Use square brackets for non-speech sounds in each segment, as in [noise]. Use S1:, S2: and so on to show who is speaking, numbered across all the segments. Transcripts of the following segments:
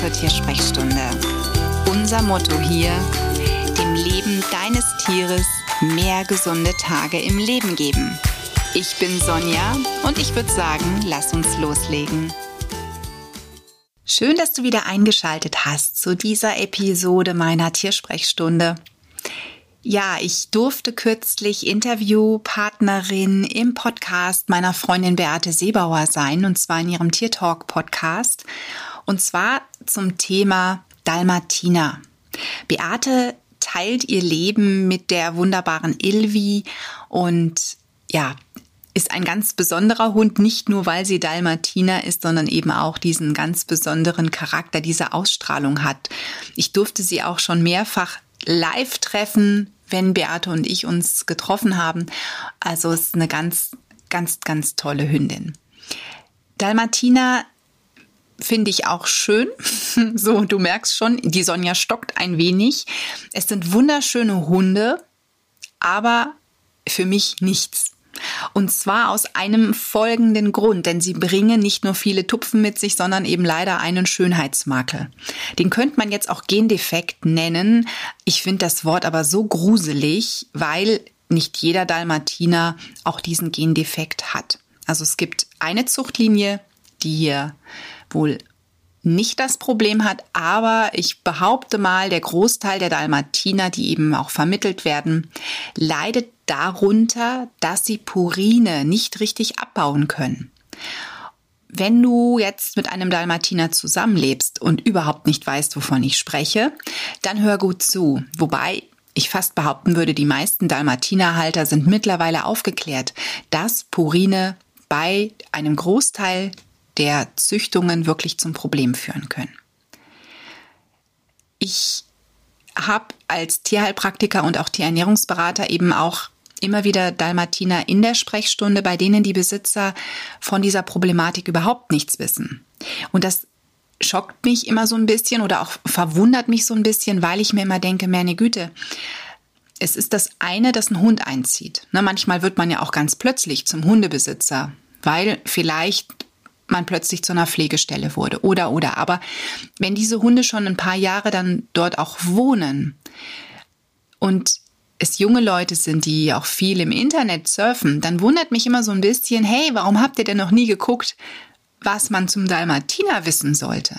S1: zur Tiersprechstunde. Unser Motto hier, dem Leben deines Tieres mehr gesunde Tage im Leben geben. Ich bin Sonja und ich würde sagen, lass uns loslegen. Schön, dass du wieder eingeschaltet hast zu dieser Episode meiner Tiersprechstunde. Ja, ich durfte kürzlich Interviewpartnerin im Podcast meiner Freundin Beate Seebauer sein, und zwar in ihrem Tiertalk Podcast. Und zwar zum Thema Dalmatiner. Beate teilt ihr Leben mit der wunderbaren Ilvi und ja, ist ein ganz besonderer Hund, nicht nur weil sie Dalmatiner ist, sondern eben auch diesen ganz besonderen Charakter, diese Ausstrahlung hat. Ich durfte sie auch schon mehrfach live treffen, wenn Beate und ich uns getroffen haben. Also ist eine ganz, ganz, ganz tolle Hündin. Dalmatiner finde ich auch schön. [laughs] so, du merkst schon, die Sonja stockt ein wenig. Es sind wunderschöne Hunde, aber für mich nichts. Und zwar aus einem folgenden Grund, denn sie bringen nicht nur viele Tupfen mit sich, sondern eben leider einen Schönheitsmakel. Den könnte man jetzt auch Gendefekt nennen. Ich finde das Wort aber so gruselig, weil nicht jeder Dalmatiner auch diesen Gendefekt hat. Also es gibt eine Zuchtlinie, die hier wohl nicht das Problem hat, aber ich behaupte mal, der Großteil der Dalmatiner, die eben auch vermittelt werden, leidet darunter, dass sie Purine nicht richtig abbauen können. Wenn du jetzt mit einem Dalmatiner zusammenlebst und überhaupt nicht weißt, wovon ich spreche, dann hör gut zu. Wobei ich fast behaupten würde, die meisten Dalmatinerhalter sind mittlerweile aufgeklärt, dass Purine bei einem Großteil der Züchtungen wirklich zum Problem führen können. Ich habe als Tierheilpraktiker und auch Tierernährungsberater eben auch immer wieder Dalmatiner in der Sprechstunde, bei denen die Besitzer von dieser Problematik überhaupt nichts wissen. Und das schockt mich immer so ein bisschen oder auch verwundert mich so ein bisschen, weil ich mir immer denke, meine Güte, es ist das eine, dass ein Hund einzieht. Na, manchmal wird man ja auch ganz plötzlich zum Hundebesitzer, weil vielleicht man plötzlich zu einer Pflegestelle wurde oder oder. Aber wenn diese Hunde schon ein paar Jahre dann dort auch wohnen und es junge Leute sind, die auch viel im Internet surfen, dann wundert mich immer so ein bisschen, hey, warum habt ihr denn noch nie geguckt, was man zum Dalmatiner wissen sollte?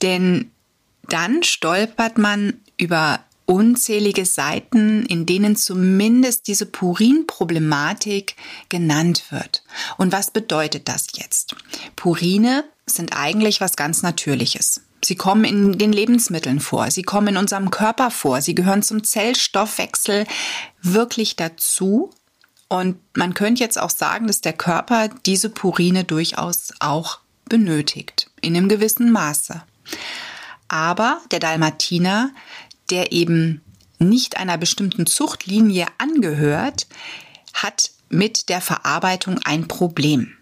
S1: Denn dann stolpert man über unzählige Seiten, in denen zumindest diese Purin-Problematik genannt wird. Und was bedeutet das jetzt? Purine sind eigentlich was ganz Natürliches. Sie kommen in den Lebensmitteln vor, sie kommen in unserem Körper vor, sie gehören zum Zellstoffwechsel wirklich dazu. Und man könnte jetzt auch sagen, dass der Körper diese Purine durchaus auch benötigt, in einem gewissen Maße. Aber der Dalmatiner der eben nicht einer bestimmten Zuchtlinie angehört, hat mit der Verarbeitung ein Problem.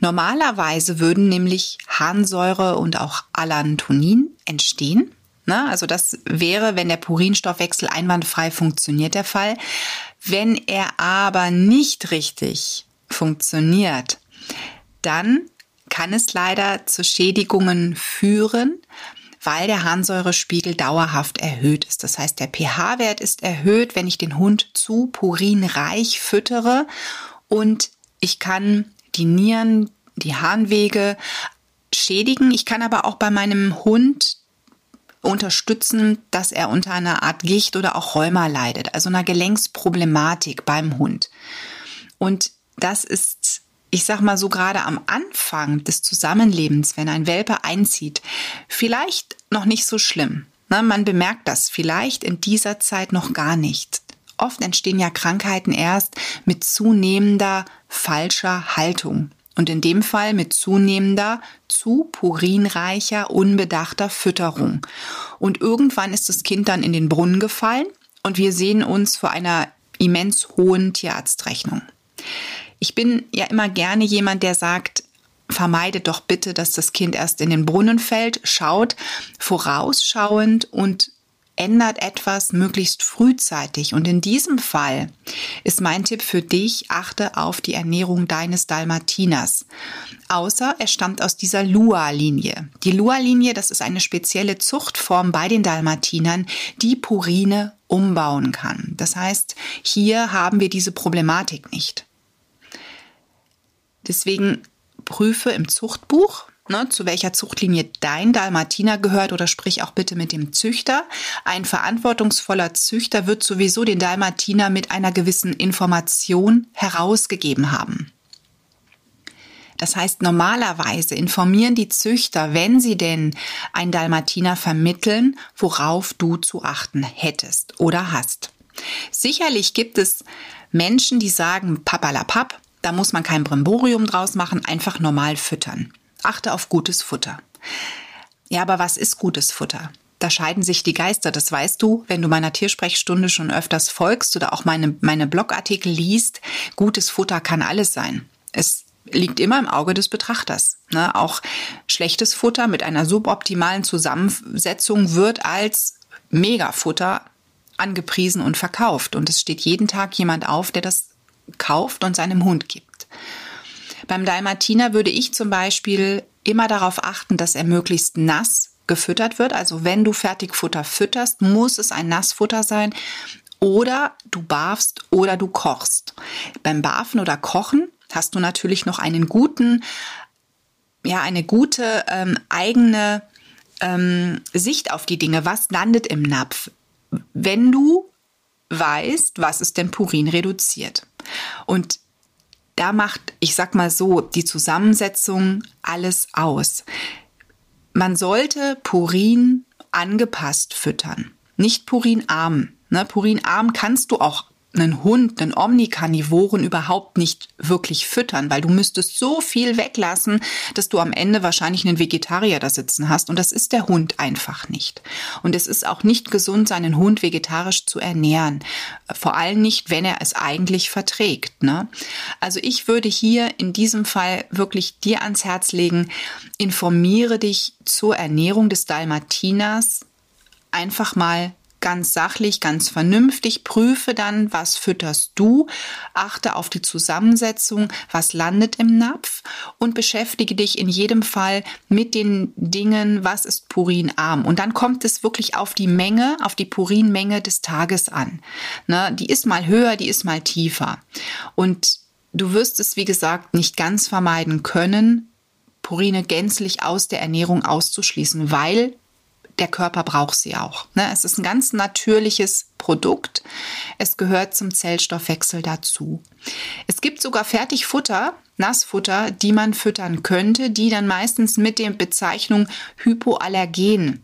S1: Normalerweise würden nämlich Harnsäure und auch Allantonin entstehen. Also das wäre, wenn der Purinstoffwechsel einwandfrei funktioniert, der Fall. Wenn er aber nicht richtig funktioniert, dann kann es leider zu Schädigungen führen, weil der Harnsäurespiegel dauerhaft erhöht ist. Das heißt, der pH-Wert ist erhöht, wenn ich den Hund zu purinreich füttere und ich kann die Nieren, die Harnwege schädigen. Ich kann aber auch bei meinem Hund unterstützen, dass er unter einer Art Gicht oder auch Rheuma leidet, also einer Gelenksproblematik beim Hund. Und das ist ich sag mal so gerade am Anfang des Zusammenlebens, wenn ein Welpe einzieht, vielleicht noch nicht so schlimm. Ne? Man bemerkt das vielleicht in dieser Zeit noch gar nicht. Oft entstehen ja Krankheiten erst mit zunehmender falscher Haltung. Und in dem Fall mit zunehmender, zu purinreicher, unbedachter Fütterung. Und irgendwann ist das Kind dann in den Brunnen gefallen und wir sehen uns vor einer immens hohen Tierarztrechnung. Ich bin ja immer gerne jemand, der sagt, vermeidet doch bitte, dass das Kind erst in den Brunnen fällt, schaut vorausschauend und verändert etwas möglichst frühzeitig. Und in diesem Fall ist mein Tipp für dich, achte auf die Ernährung deines Dalmatiners. Außer er stammt aus dieser Lua-Linie. Die Lua-Linie, das ist eine spezielle Zuchtform bei den Dalmatinern, die Purine umbauen kann. Das heißt, hier haben wir diese Problematik nicht. Deswegen prüfe im Zuchtbuch, ne, zu welcher Zuchtlinie dein Dalmatiner gehört oder sprich auch bitte mit dem Züchter. Ein verantwortungsvoller Züchter wird sowieso den Dalmatiner mit einer gewissen Information herausgegeben haben. Das heißt, normalerweise informieren die Züchter, wenn sie denn ein Dalmatiner vermitteln, worauf du zu achten hättest oder hast. Sicherlich gibt es Menschen, die sagen, papalapap, da muss man kein Brimborium draus machen, einfach normal füttern. Achte auf gutes Futter. Ja, aber was ist gutes Futter? Da scheiden sich die Geister, das weißt du, wenn du meiner Tiersprechstunde schon öfters folgst oder auch meine, meine Blogartikel liest. Gutes Futter kann alles sein. Es liegt immer im Auge des Betrachters. Ne? Auch schlechtes Futter mit einer suboptimalen Zusammensetzung wird als Megafutter angepriesen und verkauft. Und es steht jeden Tag jemand auf, der das kauft und seinem Hund gibt. Beim Dalmatiner würde ich zum Beispiel immer darauf achten, dass er möglichst nass gefüttert wird. Also wenn du Fertigfutter fütterst, muss es ein Nassfutter sein. Oder du barfst oder du kochst. Beim Barfen oder Kochen hast du natürlich noch einen guten, ja, eine gute ähm, eigene ähm, Sicht auf die Dinge. Was landet im Napf? Wenn du weißt, was ist denn Purin reduziert. Und da macht, ich sag mal so, die Zusammensetzung alles aus. Man sollte Purin angepasst füttern, nicht purinarm. Ne, purinarm kannst du auch einen Hund, einen Omnikarnivoren überhaupt nicht wirklich füttern, weil du müsstest so viel weglassen, dass du am Ende wahrscheinlich einen Vegetarier da sitzen hast. Und das ist der Hund einfach nicht. Und es ist auch nicht gesund, seinen Hund vegetarisch zu ernähren. Vor allem nicht, wenn er es eigentlich verträgt. Ne? Also ich würde hier in diesem Fall wirklich dir ans Herz legen, informiere dich zur Ernährung des Dalmatiners einfach mal ganz sachlich, ganz vernünftig, prüfe dann, was fütterst du, achte auf die Zusammensetzung, was landet im Napf und beschäftige dich in jedem Fall mit den Dingen, was ist purinarm. Und dann kommt es wirklich auf die Menge, auf die Purinmenge des Tages an. Ne, die ist mal höher, die ist mal tiefer. Und du wirst es, wie gesagt, nicht ganz vermeiden können, Purine gänzlich aus der Ernährung auszuschließen, weil der Körper braucht sie auch. Ne? Es ist ein ganz natürliches Produkt. Es gehört zum Zellstoffwechsel dazu. Es gibt sogar Fertigfutter, Nassfutter, die man füttern könnte, die dann meistens mit der Bezeichnung Hypoallergen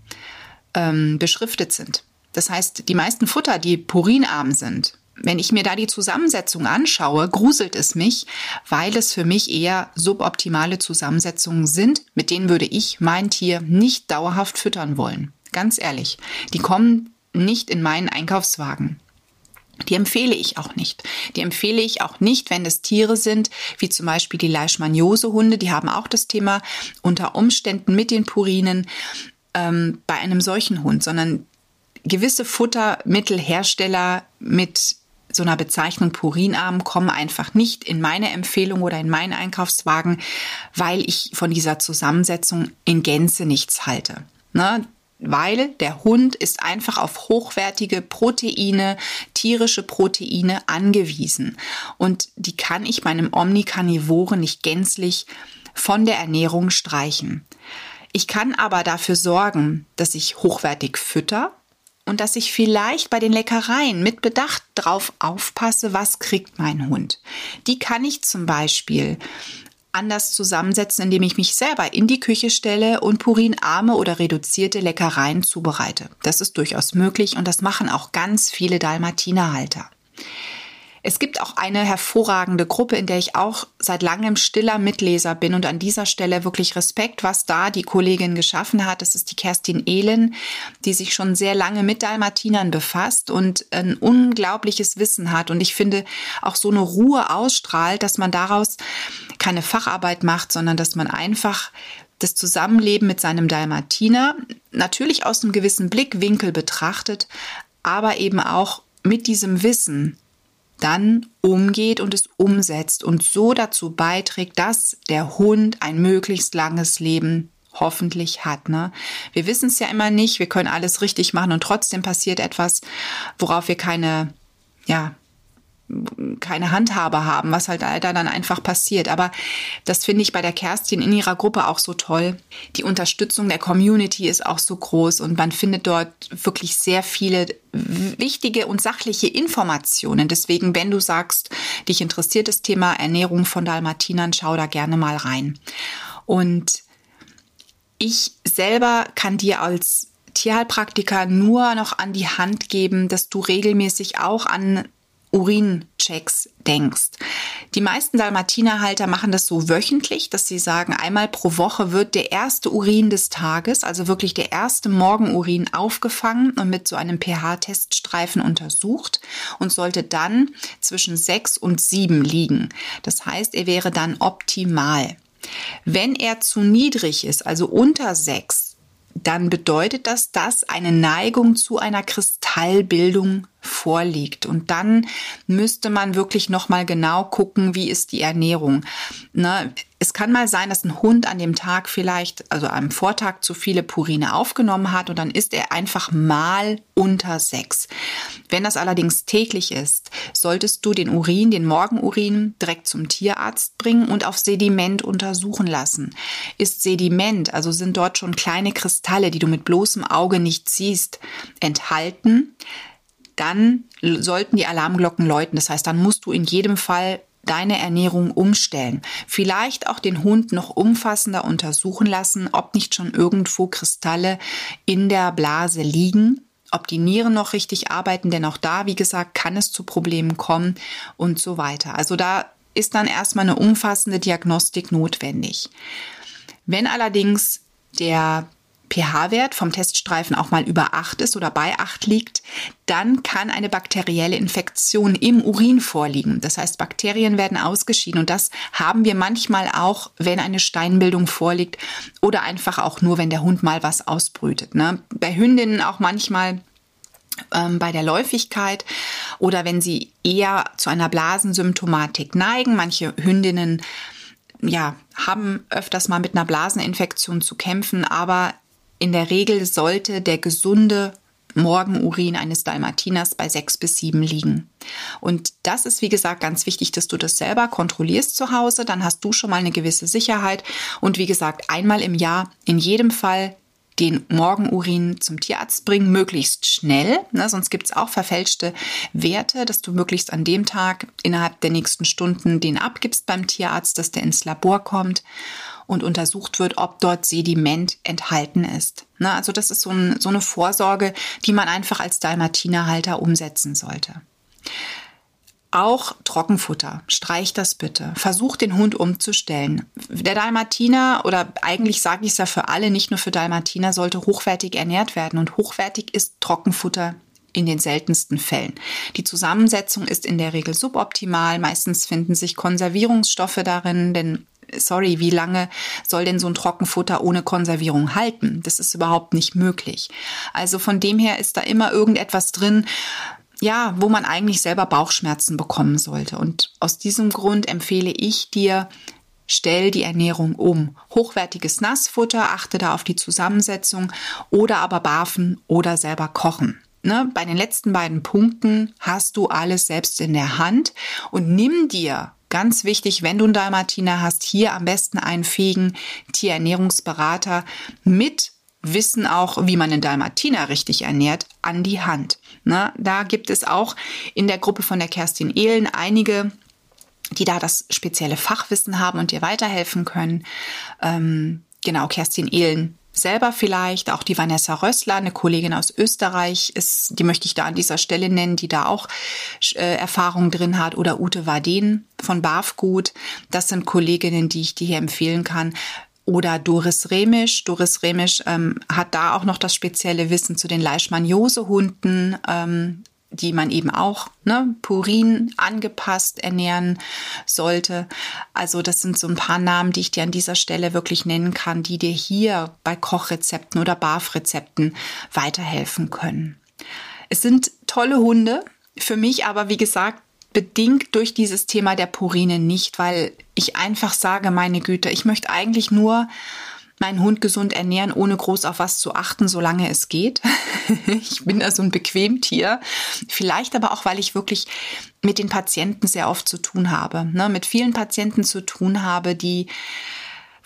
S1: ähm, beschriftet sind. Das heißt, die meisten Futter, die purinarm sind, wenn ich mir da die Zusammensetzung anschaue, gruselt es mich, weil es für mich eher suboptimale Zusammensetzungen sind, mit denen würde ich mein Tier nicht dauerhaft füttern wollen. Ganz ehrlich, die kommen nicht in meinen Einkaufswagen. Die empfehle ich auch nicht. Die empfehle ich auch nicht, wenn es Tiere sind, wie zum Beispiel die Leishmaniose-Hunde. Die haben auch das Thema unter Umständen mit den Purinen ähm, bei einem solchen Hund, sondern gewisse Futtermittelhersteller so einer Bezeichnung Purinarm kommen einfach nicht in meine Empfehlung oder in meinen Einkaufswagen, weil ich von dieser Zusammensetzung in Gänze nichts halte. Ne? Weil der Hund ist einfach auf hochwertige Proteine, tierische Proteine angewiesen. Und die kann ich meinem Omnikarnivoren nicht gänzlich von der Ernährung streichen. Ich kann aber dafür sorgen, dass ich hochwertig fütter, und dass ich vielleicht bei den Leckereien mit Bedacht drauf aufpasse, was kriegt mein Hund. Die kann ich zum Beispiel anders zusammensetzen, indem ich mich selber in die Küche stelle und purinarme oder reduzierte Leckereien zubereite. Das ist durchaus möglich und das machen auch ganz viele Dalmatinerhalter. Es gibt auch eine hervorragende Gruppe, in der ich auch seit langem stiller Mitleser bin und an dieser Stelle wirklich Respekt, was da die Kollegin geschaffen hat. Das ist die Kerstin Ehlen, die sich schon sehr lange mit Dalmatinern befasst und ein unglaubliches Wissen hat. Und ich finde auch so eine Ruhe ausstrahlt, dass man daraus keine Facharbeit macht, sondern dass man einfach das Zusammenleben mit seinem Dalmatiner natürlich aus einem gewissen Blickwinkel betrachtet, aber eben auch mit diesem Wissen dann umgeht und es umsetzt und so dazu beiträgt, dass der Hund ein möglichst langes Leben hoffentlich hat. Ne? Wir wissen es ja immer nicht, wir können alles richtig machen und trotzdem passiert etwas, worauf wir keine, ja, keine Handhabe haben, was halt da dann einfach passiert. Aber das finde ich bei der Kerstin in ihrer Gruppe auch so toll. Die Unterstützung der Community ist auch so groß und man findet dort wirklich sehr viele wichtige und sachliche Informationen. Deswegen, wenn du sagst, dich interessiert das Thema Ernährung von Dalmatinern, schau da gerne mal rein. Und ich selber kann dir als Tierheilpraktiker nur noch an die Hand geben, dass du regelmäßig auch an Urinchecks denkst. Die meisten Dalmatinerhalter machen das so wöchentlich, dass sie sagen, einmal pro Woche wird der erste Urin des Tages, also wirklich der erste Morgenurin aufgefangen und mit so einem pH-Teststreifen untersucht und sollte dann zwischen sechs und sieben liegen. Das heißt, er wäre dann optimal. Wenn er zu niedrig ist, also unter sechs, dann bedeutet das, dass eine Neigung zu einer Kristallbildung vorliegt. Und dann müsste man wirklich nochmal genau gucken, wie ist die Ernährung. Ne? Es kann mal sein, dass ein Hund an dem Tag vielleicht, also am Vortag zu viele Purine aufgenommen hat und dann ist er einfach mal unter sechs. Wenn das allerdings täglich ist, solltest du den Urin, den Morgenurin direkt zum Tierarzt bringen und auf Sediment untersuchen lassen. Ist Sediment, also sind dort schon kleine Kristalle, die du mit bloßem Auge nicht siehst, enthalten, dann sollten die Alarmglocken läuten. Das heißt, dann musst du in jedem Fall deine Ernährung umstellen. Vielleicht auch den Hund noch umfassender untersuchen lassen, ob nicht schon irgendwo Kristalle in der Blase liegen, ob die Nieren noch richtig arbeiten, denn auch da, wie gesagt, kann es zu Problemen kommen und so weiter. Also da ist dann erstmal eine umfassende Diagnostik notwendig. Wenn allerdings der pH-Wert vom Teststreifen auch mal über 8 ist oder bei 8 liegt, dann kann eine bakterielle Infektion im Urin vorliegen. Das heißt, Bakterien werden ausgeschieden und das haben wir manchmal auch, wenn eine Steinbildung vorliegt oder einfach auch nur, wenn der Hund mal was ausbrütet. Ne? Bei Hündinnen auch manchmal ähm, bei der Läufigkeit oder wenn sie eher zu einer Blasensymptomatik neigen. Manche Hündinnen ja, haben öfters mal mit einer Blaseninfektion zu kämpfen, aber in der Regel sollte der gesunde Morgenurin eines Dalmatiners bei sechs bis sieben liegen. Und das ist, wie gesagt, ganz wichtig, dass du das selber kontrollierst zu Hause. Dann hast du schon mal eine gewisse Sicherheit. Und wie gesagt, einmal im Jahr in jedem Fall den Morgenurin zum Tierarzt bringen, möglichst schnell. Ne, sonst gibt es auch verfälschte Werte, dass du möglichst an dem Tag innerhalb der nächsten Stunden den abgibst beim Tierarzt, dass der ins Labor kommt und untersucht wird, ob dort Sediment enthalten ist. Ne, also das ist so, ein, so eine Vorsorge, die man einfach als Dalmatinerhalter umsetzen sollte. Auch Trockenfutter. Streich das bitte. Versuch den Hund umzustellen. Der Dalmatiner oder eigentlich sage ich es ja für alle, nicht nur für Dalmatiner, sollte hochwertig ernährt werden. Und hochwertig ist Trockenfutter in den seltensten Fällen. Die Zusammensetzung ist in der Regel suboptimal. Meistens finden sich Konservierungsstoffe darin, denn sorry, wie lange soll denn so ein Trockenfutter ohne Konservierung halten? Das ist überhaupt nicht möglich. Also von dem her ist da immer irgendetwas drin, ja, wo man eigentlich selber Bauchschmerzen bekommen sollte. Und aus diesem Grund empfehle ich dir, stell die Ernährung um. Hochwertiges Nassfutter, achte da auf die Zusammensetzung oder aber barfen oder selber kochen. Ne, bei den letzten beiden Punkten hast du alles selbst in der Hand und nimm dir Ganz wichtig, wenn du einen Dalmatiner hast, hier am besten einen fähigen Tierernährungsberater mit Wissen auch, wie man einen Dalmatiner richtig ernährt, an die Hand. Na, da gibt es auch in der Gruppe von der Kerstin Ehlen einige, die da das spezielle Fachwissen haben und dir weiterhelfen können. Ähm, genau, Kerstin Ehlen selber vielleicht, auch die Vanessa Rössler, eine Kollegin aus Österreich, ist, die möchte ich da an dieser Stelle nennen, die da auch äh, Erfahrung drin hat, oder Ute Waden von Bafgut. Das sind Kolleginnen, die ich dir hier empfehlen kann. Oder Doris Remisch. Doris Remisch ähm, hat da auch noch das spezielle Wissen zu den Leishmaniose-Hunden. Ähm, die man eben auch ne, Purin angepasst ernähren sollte. Also das sind so ein paar Namen, die ich dir an dieser Stelle wirklich nennen kann, die dir hier bei Kochrezepten oder BAF-Rezepten weiterhelfen können. Es sind tolle Hunde, für mich aber, wie gesagt, bedingt durch dieses Thema der Purine nicht, weil ich einfach sage, meine Güte, ich möchte eigentlich nur meinen Hund gesund ernähren, ohne groß auf was zu achten, solange es geht. [laughs] ich bin da so ein Bequemtier. Vielleicht aber auch, weil ich wirklich mit den Patienten sehr oft zu tun habe, ne? mit vielen Patienten zu tun habe, die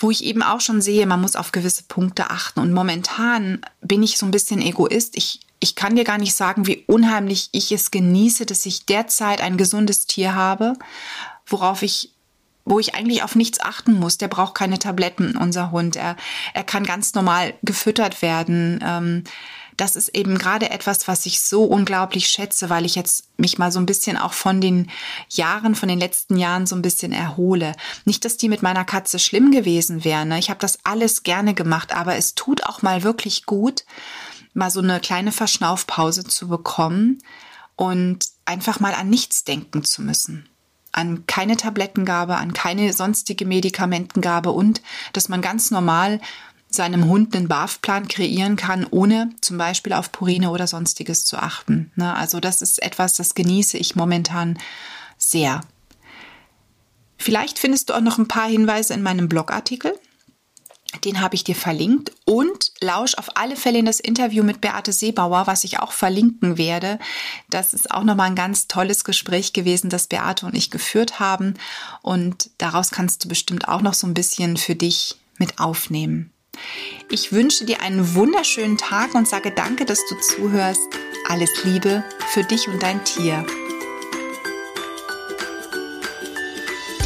S1: wo ich eben auch schon sehe, man muss auf gewisse Punkte achten. Und momentan bin ich so ein bisschen Egoist. Ich, ich kann dir gar nicht sagen, wie unheimlich ich es genieße, dass ich derzeit ein gesundes Tier habe, worauf ich wo ich eigentlich auf nichts achten muss. Der braucht keine Tabletten, unser Hund. Er, er kann ganz normal gefüttert werden. Ähm, das ist eben gerade etwas, was ich so unglaublich schätze, weil ich jetzt mich mal so ein bisschen auch von den Jahren, von den letzten Jahren so ein bisschen erhole. Nicht, dass die mit meiner Katze schlimm gewesen wären. Ne? Ich habe das alles gerne gemacht, aber es tut auch mal wirklich gut, mal so eine kleine Verschnaufpause zu bekommen und einfach mal an nichts denken zu müssen an keine Tablettengabe, an keine sonstige Medikamentengabe und dass man ganz normal seinem Hund einen BAF-Plan kreieren kann, ohne zum Beispiel auf Purine oder sonstiges zu achten. Ne? Also das ist etwas, das genieße ich momentan sehr. Vielleicht findest du auch noch ein paar Hinweise in meinem Blogartikel. Den habe ich dir verlinkt und lausch auf alle Fälle in das Interview mit Beate Seebauer, was ich auch verlinken werde. Das ist auch nochmal ein ganz tolles Gespräch gewesen, das Beate und ich geführt haben und daraus kannst du bestimmt auch noch so ein bisschen für dich mit aufnehmen. Ich wünsche dir einen wunderschönen Tag und sage danke, dass du zuhörst. Alles Liebe für dich und dein Tier.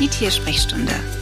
S1: Die Tiersprechstunde